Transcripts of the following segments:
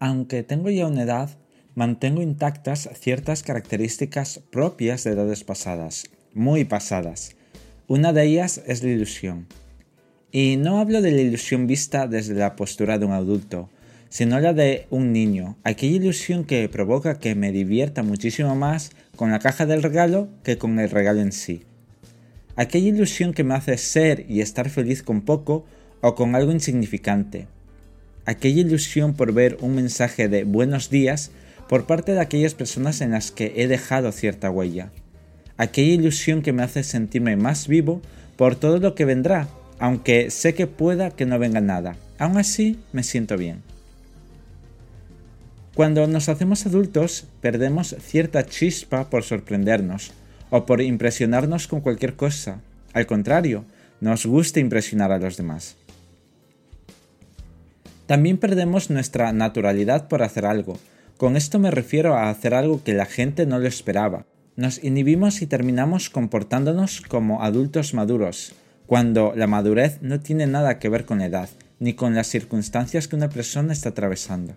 Aunque tengo ya una edad, mantengo intactas ciertas características propias de edades pasadas, muy pasadas. Una de ellas es la ilusión. Y no hablo de la ilusión vista desde la postura de un adulto, sino la de un niño, aquella ilusión que provoca que me divierta muchísimo más con la caja del regalo que con el regalo en sí. Aquella ilusión que me hace ser y estar feliz con poco o con algo insignificante. Aquella ilusión por ver un mensaje de buenos días por parte de aquellas personas en las que he dejado cierta huella. Aquella ilusión que me hace sentirme más vivo por todo lo que vendrá, aunque sé que pueda que no venga nada. Aún así, me siento bien. Cuando nos hacemos adultos, perdemos cierta chispa por sorprendernos o por impresionarnos con cualquier cosa. Al contrario, nos gusta impresionar a los demás. También perdemos nuestra naturalidad por hacer algo. Con esto me refiero a hacer algo que la gente no lo esperaba. Nos inhibimos y terminamos comportándonos como adultos maduros, cuando la madurez no tiene nada que ver con la edad, ni con las circunstancias que una persona está atravesando.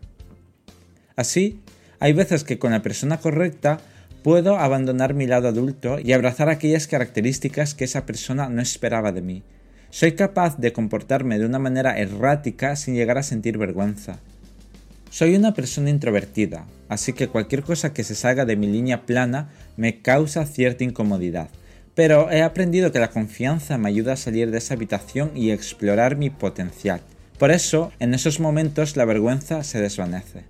Así, hay veces que con la persona correcta puedo abandonar mi lado adulto y abrazar aquellas características que esa persona no esperaba de mí. Soy capaz de comportarme de una manera errática sin llegar a sentir vergüenza. Soy una persona introvertida, así que cualquier cosa que se salga de mi línea plana me causa cierta incomodidad. Pero he aprendido que la confianza me ayuda a salir de esa habitación y explorar mi potencial. Por eso, en esos momentos la vergüenza se desvanece.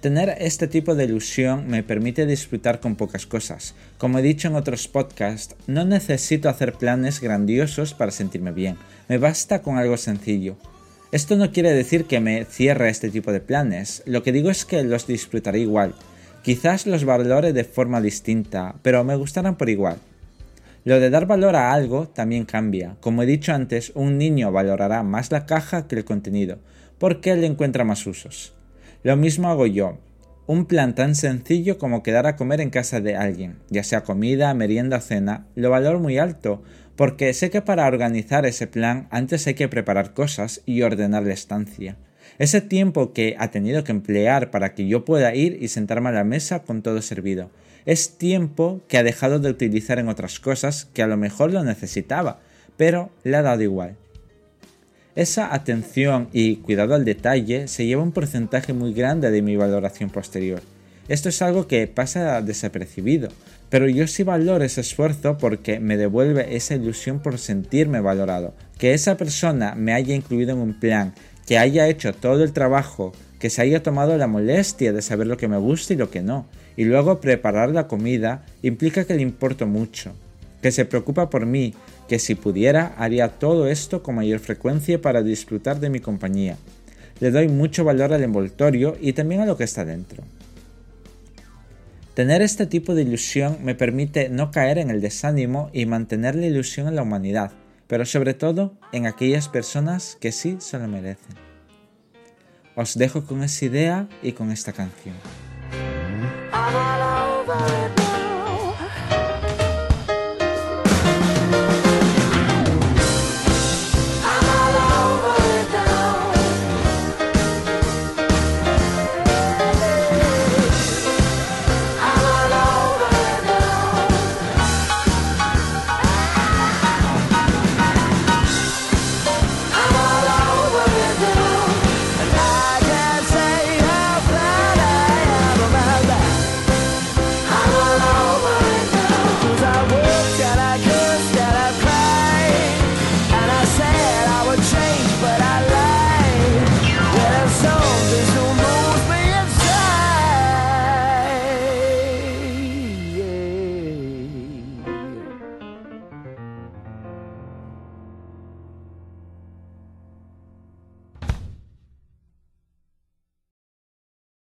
Tener este tipo de ilusión me permite disfrutar con pocas cosas. Como he dicho en otros podcasts, no necesito hacer planes grandiosos para sentirme bien, me basta con algo sencillo. Esto no quiere decir que me cierre este tipo de planes, lo que digo es que los disfrutaré igual. Quizás los valore de forma distinta, pero me gustarán por igual. Lo de dar valor a algo también cambia. Como he dicho antes, un niño valorará más la caja que el contenido, porque le encuentra más usos. Lo mismo hago yo. Un plan tan sencillo como quedar a comer en casa de alguien, ya sea comida, merienda o cena, lo valoro muy alto, porque sé que para organizar ese plan antes hay que preparar cosas y ordenar la estancia. Ese tiempo que ha tenido que emplear para que yo pueda ir y sentarme a la mesa con todo servido. Es tiempo que ha dejado de utilizar en otras cosas que a lo mejor lo necesitaba, pero le ha dado igual. Esa atención y cuidado al detalle se lleva un porcentaje muy grande de mi valoración posterior. Esto es algo que pasa desapercibido, pero yo sí valoro ese esfuerzo porque me devuelve esa ilusión por sentirme valorado. Que esa persona me haya incluido en un plan, que haya hecho todo el trabajo, que se haya tomado la molestia de saber lo que me gusta y lo que no, y luego preparar la comida, implica que le importo mucho, que se preocupa por mí, que si pudiera haría todo esto con mayor frecuencia para disfrutar de mi compañía. Le doy mucho valor al envoltorio y también a lo que está dentro. Tener este tipo de ilusión me permite no caer en el desánimo y mantener la ilusión en la humanidad, pero sobre todo en aquellas personas que sí se lo merecen. Os dejo con esa idea y con esta canción.